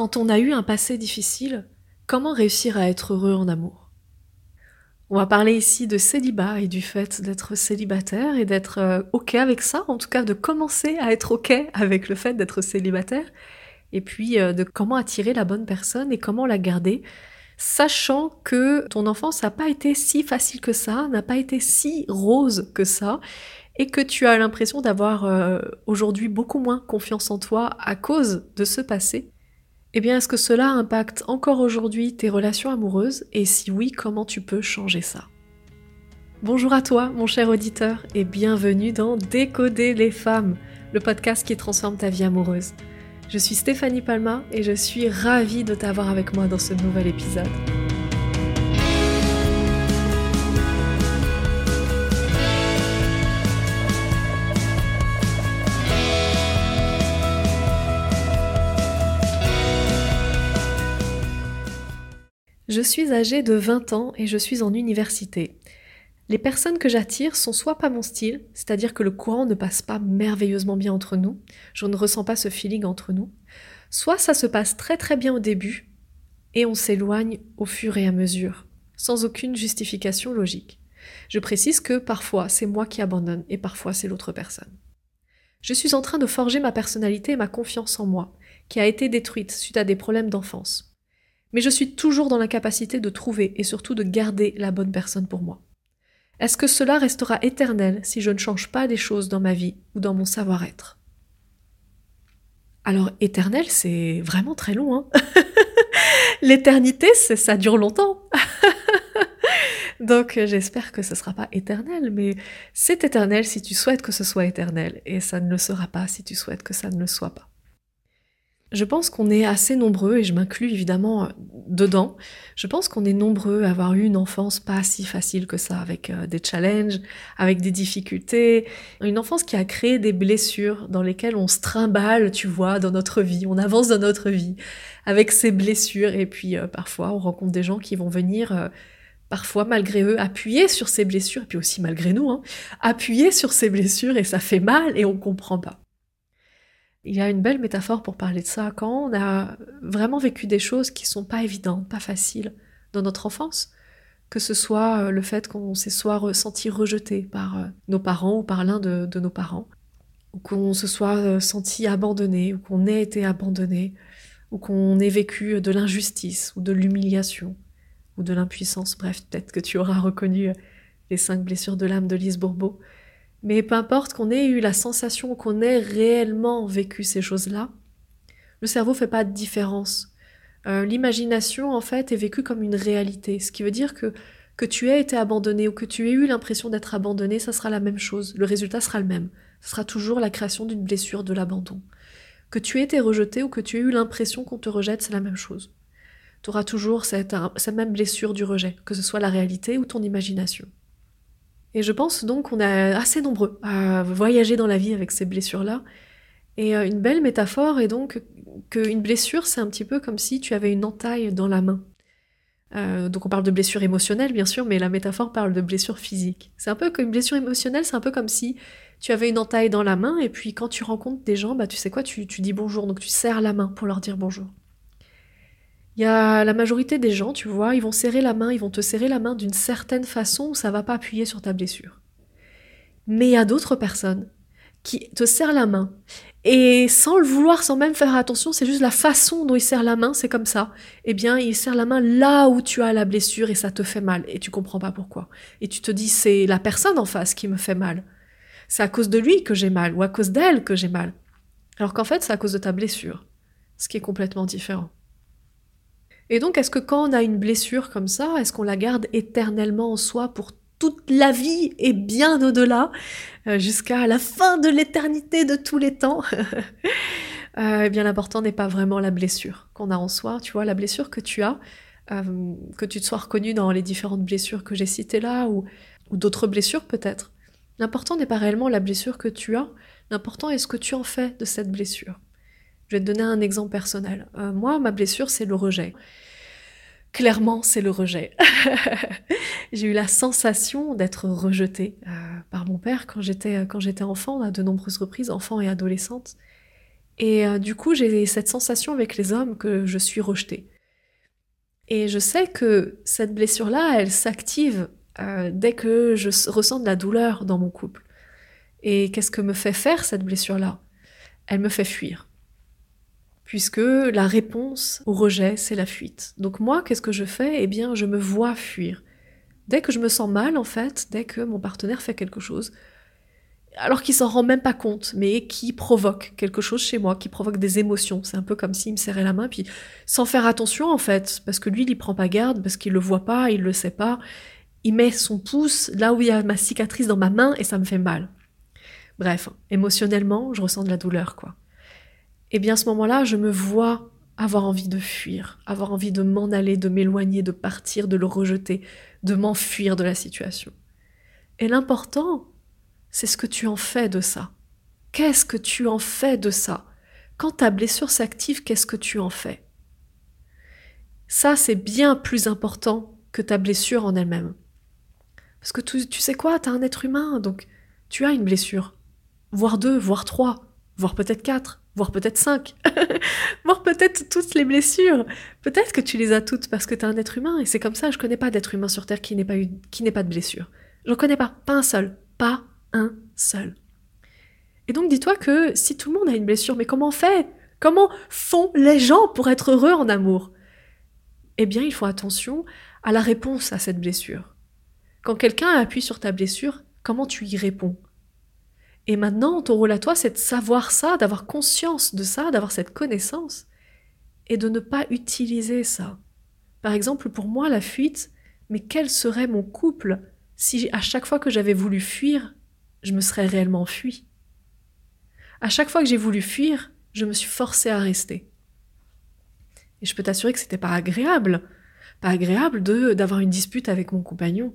quand on a eu un passé difficile, comment réussir à être heureux en amour? On va parler ici de célibat et du fait d'être célibataire et d'être euh, OK avec ça, en tout cas de commencer à être OK avec le fait d'être célibataire, et puis euh, de comment attirer la bonne personne et comment la garder, sachant que ton enfance n'a pas été si facile que ça, n'a pas été si rose que ça, et que tu as l'impression d'avoir euh, aujourd'hui beaucoup moins confiance en toi à cause de ce passé, eh bien est-ce que cela impacte encore aujourd'hui tes relations amoureuses et si oui, comment tu peux changer ça? Bonjour à toi, mon cher auditeur, et bienvenue dans Décoder les femmes, le podcast qui transforme ta vie amoureuse. Je suis Stéphanie Palma et je suis ravie de t'avoir avec moi dans ce nouvel épisode. Je suis âgée de 20 ans et je suis en université. Les personnes que j'attire sont soit pas mon style, c'est-à-dire que le courant ne passe pas merveilleusement bien entre nous, je ne ressens pas ce feeling entre nous, soit ça se passe très très bien au début et on s'éloigne au fur et à mesure, sans aucune justification logique. Je précise que parfois c'est moi qui abandonne et parfois c'est l'autre personne. Je suis en train de forger ma personnalité et ma confiance en moi, qui a été détruite suite à des problèmes d'enfance. Mais je suis toujours dans l'incapacité de trouver et surtout de garder la bonne personne pour moi. Est-ce que cela restera éternel si je ne change pas des choses dans ma vie ou dans mon savoir-être? Alors éternel, c'est vraiment très long. Hein L'éternité, ça dure longtemps. Donc j'espère que ce ne sera pas éternel, mais c'est éternel si tu souhaites que ce soit éternel, et ça ne le sera pas si tu souhaites que ça ne le soit pas. Je pense qu'on est assez nombreux, et je m'inclus évidemment euh, dedans, je pense qu'on est nombreux à avoir eu une enfance pas si facile que ça, avec euh, des challenges, avec des difficultés, une enfance qui a créé des blessures dans lesquelles on se trimballe, tu vois, dans notre vie, on avance dans notre vie avec ces blessures, et puis euh, parfois on rencontre des gens qui vont venir... parfois malgré eux, appuyer sur ces blessures, et puis aussi malgré nous, hein, appuyer sur ces blessures et ça fait mal et on comprend pas. Il y a une belle métaphore pour parler de ça. Quand on a vraiment vécu des choses qui sont pas évidentes, pas faciles dans notre enfance, que ce soit euh, le fait qu'on s'est soit ressenti rejeté par euh, nos parents ou par l'un de, nos parents, ou qu'on se soit euh, senti abandonné, ou qu'on ait été abandonné, ou qu'on ait vécu de l'injustice, ou de l'humiliation, ou de l'impuissance, bref, peut-être que tu auras reconnu les cinq blessures de l'âme de Lise Bourbeau. Mais peu importe qu'on ait eu la sensation qu'on ait réellement vécu ces choses-là, le cerveau fait pas de différence. Euh, l'imagination, en fait, est vécue comme une réalité, ce qui veut dire que que tu aies été abandonné ou que tu aies eu l'impression d'être abandonné, ça sera la même chose. Le résultat sera le même. Ce sera toujours la création d'une blessure, de l'abandon. Que tu aies été rejeté ou que tu aies eu l'impression qu'on te rejette, c'est la même chose. Tu auras toujours cette, cette même blessure du rejet, que ce soit la réalité ou ton imagination. Et je pense donc qu'on est assez nombreux à voyager dans la vie avec ces blessures-là. Et euh, une belle métaphore est donc qu'une blessure, c'est un petit peu comme si tu avais une entaille dans la main. Euh, donc on parle de blessure émotionnelle, bien sûr, mais la métaphore parle de blessure physique. C'est un peu comme une blessure émotionnelle, c'est un peu comme si tu avais une entaille dans la main, et puis quand tu rencontres des gens, bah tu sais quoi, tu, tu dis bonjour, donc tu serres la main pour leur dire bonjour. Il y a la majorité des gens, tu vois, ils vont serrer la main, ils vont te serrer la main d'une certaine façon où ça va pas appuyer sur ta blessure. Mais il y a d'autres personnes qui te serrent la main et sans le vouloir, sans même faire attention, c'est juste la façon dont ils serrent la main, c'est comme ça. Eh bien, ils serrent la main là où tu as la blessure et ça te fait mal et tu comprends pas pourquoi. Et tu te dis c'est la personne en face qui me fait mal. C'est à cause de lui que j'ai mal ou à cause d'elle que j'ai mal. Alors qu'en fait, c'est à cause de ta blessure, ce qui est complètement différent. Et donc, est-ce que quand on a une blessure comme ça, est-ce qu'on la garde éternellement en soi pour toute la vie et bien au-delà, euh, jusqu'à la fin de l'éternité de tous les temps euh, Eh bien, l'important n'est pas vraiment la blessure qu'on a en soi. Tu vois, la blessure que tu as, euh, que tu te sois reconnu dans les différentes blessures que j'ai citées là, ou, ou d'autres blessures peut-être. L'important n'est pas réellement la blessure que tu as, l'important est ce que tu en fais de cette blessure. Je vais te donner un exemple personnel. Euh, moi, ma blessure, c'est le rejet. Clairement, c'est le rejet. j'ai eu la sensation d'être rejetée euh, par mon père quand j'étais quand j'étais enfant, à de nombreuses reprises, enfant et adolescente. Et euh, du coup, j'ai cette sensation avec les hommes que je suis rejetée. Et je sais que cette blessure-là, elle s'active euh, dès que je ressens de la douleur dans mon couple. Et qu'est-ce que me fait faire cette blessure-là? Elle me fait fuir. Puisque la réponse au rejet, c'est la fuite. Donc moi, qu'est-ce que je fais? Eh bien, je me vois fuir. Dès que je me sens mal, en fait, dès que mon partenaire fait quelque chose, alors qu'il s'en rend même pas compte, mais qui provoque quelque chose chez moi, qui provoque des émotions. C'est un peu comme s'il me serrait la main, puis sans faire attention en fait, parce que lui, il prend pas garde, parce qu'il le voit pas, il le sait pas. Il met son pouce là où il y a ma cicatrice dans ma main et ça me fait mal. Bref, émotionnellement, je ressens de la douleur, quoi. Et bien à ce moment-là, je me vois avoir envie de fuir, avoir envie de m'en aller, de m'éloigner, de partir, de le rejeter, de m'enfuir de la situation. Et l'important, c'est ce que tu en fais de ça. Qu'est-ce que tu en fais de ça? Quand ta blessure s'active, qu'est-ce que tu en fais? Ça, c'est bien plus important que ta blessure en elle-même. Parce que tu, sais quoi, tu as un être humain, donc tu as une blessure. Voire deux, voire trois, voire peut-être quatre, voire peut-être cinq, voire peut-être toutes les blessures. Peut-être que tu les as toutes parce que tu es un être humain, et c'est comme ça, je connais pas d'être humain sur Terre qui n'ait pas, de blessure. J'en connais pas, pas un seul, pas un seul. Et donc dis-toi que si tout le monde a une blessure, mais comment fait? Comment font les gens pour être heureux en amour? Eh bien, il faut attention à la réponse à cette blessure. Quand quelqu'un appuie sur ta blessure, comment tu y réponds? Et maintenant, ton rôle à toi, c'est de savoir ça, d'avoir conscience de ça, d'avoir cette connaissance, et de ne pas utiliser ça. Par exemple, pour moi, la fuite, mais quel serait mon couple si à chaque fois que j'avais voulu fuir, je me serais réellement fui? À chaque fois que j'ai voulu fuir, je me suis forcée à rester. Et je peux t'assurer que c'était pas agréable, pas agréable d'avoir une dispute avec mon compagnon,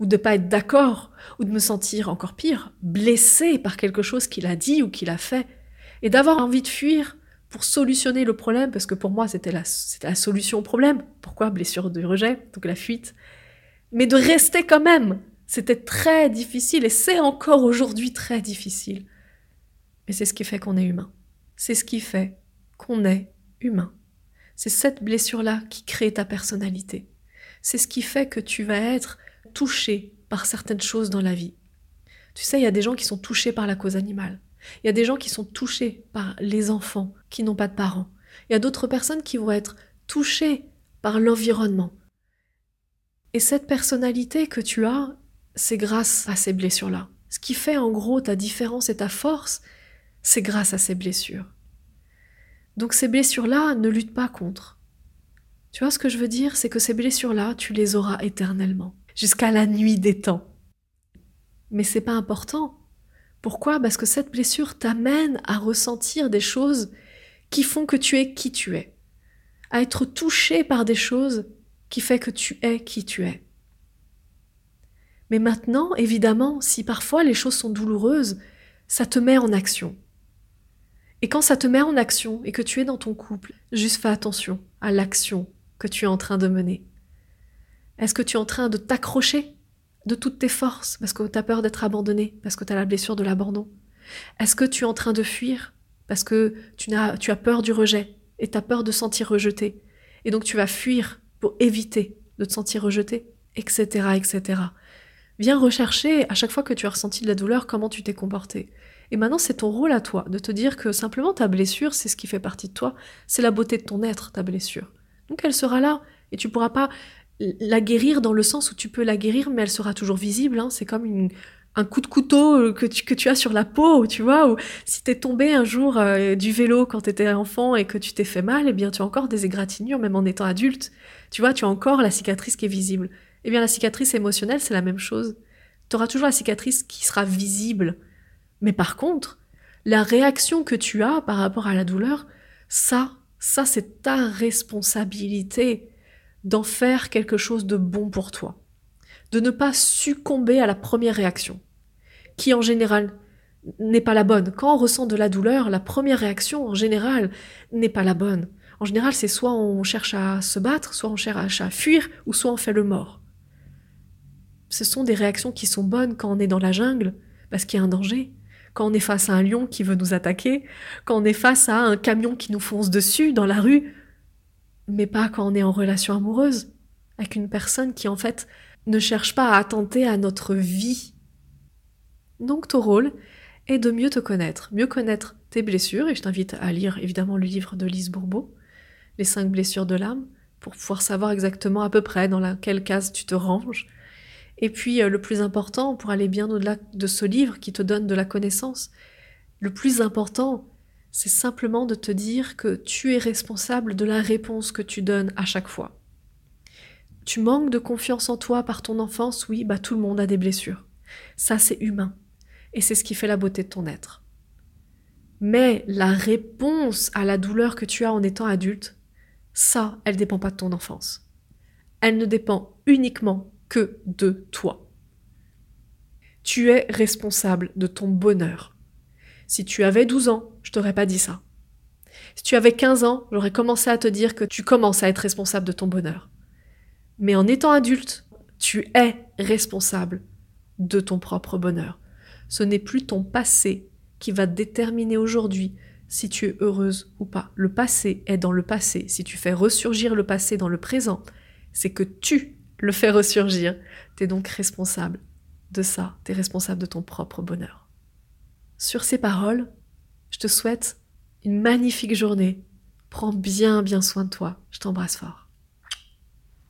ou de pas être d'accord, ou de me sentir encore pire, blessée par quelque chose qu'il a dit ou qu'il a fait, et d'avoir envie de fuir pour solutionner le problème, parce que pour moi c'était la, c'était la solution au problème. Pourquoi blessure de rejet, donc la fuite, mais de rester quand même, c'était très difficile et c'est encore aujourd'hui très difficile. Mais c'est ce qui fait qu'on est humain. C'est ce qui fait qu'on est humain. C'est cette blessure-là qui crée ta personnalité. C'est ce qui fait que tu vas être touché par certaines choses dans la vie. Tu sais, il y a des gens qui sont touchés par la cause animale. Il y a des gens qui sont touchés par les enfants qui n'ont pas de parents. Il y a d'autres personnes qui vont être touchées par l'environnement. Et cette personnalité que tu as, c'est grâce à ces blessures-là. Ce qui fait en gros ta différence et ta force, c'est grâce à ces blessures. Donc ces blessures-là, ne lutte pas contre. Tu vois ce que je veux dire? C'est que ces blessures-là, tu les auras éternellement, jusqu'à la nuit des temps. Mais c'est pas important. Pourquoi? Parce que cette blessure t'amène à ressentir des choses qui font que tu es qui tu es, à être touché par des choses qui fait que tu es qui tu es. Mais maintenant, évidemment, si parfois les choses sont douloureuses, ça te met en action. Et quand ça te met en action et que tu es dans ton couple, juste fais attention à l'action que tu es en train de mener. Est-ce que tu es en train de t'accrocher de toutes tes forces parce que tu as peur d'être abandonné, parce que tu as la blessure de l'abandon? Est-ce que tu es en train de fuir parce que tu as, peur du rejet et tu as peur de sentir rejeté? Et donc tu vas fuir pour éviter de te sentir rejeté, etc., etc. Viens rechercher à chaque fois que tu as ressenti de la douleur comment tu t'es comporté. Et maintenant, c'est ton rôle à toi de te dire que simplement ta blessure, c'est ce qui fait partie de toi, c'est la beauté de ton être, ta blessure. Donc elle sera là et tu pourras pas la guérir dans le sens où tu peux la guérir, mais elle sera toujours visible. Hein. C'est comme un coup de couteau euh, que tu, que tu as sur la peau, tu vois, ou si t'es tombé un jour euh, du vélo quand t'étais enfant et que tu t'es fait mal, eh bien tu as encore des égratignures, même en étant adulte. Tu vois, tu as encore la cicatrice qui est visible. Eh bien, la cicatrice émotionnelle, c'est la même chose. Tu auras toujours la cicatrice qui sera visible. Mais par contre, la réaction que tu as par rapport à la douleur, ça, ça, c'est ta responsabilité d'en faire quelque chose de bon pour toi. De ne pas succomber à la première réaction, qui en général n'est pas la bonne. Quand on ressent de la douleur, la première réaction, en général, n'est pas la bonne. En général, c'est soit on cherche à se battre, soit on cherche à fuir, ou soit on fait le mort ce sont des réactions qui sont bonnes quand on est dans la jungle, parce qu'il y a un danger. quand on est face à un lion qui veut nous attaquer, quand on est face à un camion qui nous fonce dessus dans la rue, mais pas quand on est en relation amoureuse avec une personne qui en fait ne cherche pas à attenter à notre vie. Donc ton rôle est de mieux te connaître, mieux connaître tes blessures, et je t'invite à lire évidemment le livre de Lise Bourbeau, Les cinq blessures de l'âme, pour pouvoir savoir exactement à peu près dans laquelle case tu te ranges. Et puis euh, le plus important, pour aller bien au-delà de ce livre qui te donne de la connaissance, le plus important, c'est simplement de te dire que tu es responsable de la réponse que tu donnes à chaque fois. Tu manques de confiance en toi par ton enfance, oui, bah tout le monde a des blessures. Ça c'est humain. Et c'est ce qui fait la beauté de ton être. Mais la réponse à la douleur que tu as en étant adulte, ça, elle ne dépend pas de ton enfance. Elle ne dépend uniquement que de toi. Tu es responsable de ton bonheur. Si tu avais 12 ans, je t'aurais pas dit ça. Si tu avais 15 ans, j'aurais commencé à te dire que tu commences à être responsable de ton bonheur. Mais en étant adulte, tu es responsable de ton propre bonheur. Ce n'est plus ton passé qui va déterminer aujourd'hui si tu es heureuse ou pas. Le passé est dans le passé. Si tu fais ressurgir le passé dans le présent, c'est que tu le fais ressurgir. Tu es donc responsable de ça. Tu es responsable de ton propre bonheur. Sur ces paroles, je te souhaite une magnifique journée. Prends bien bien soin de toi. Je t'embrasse fort.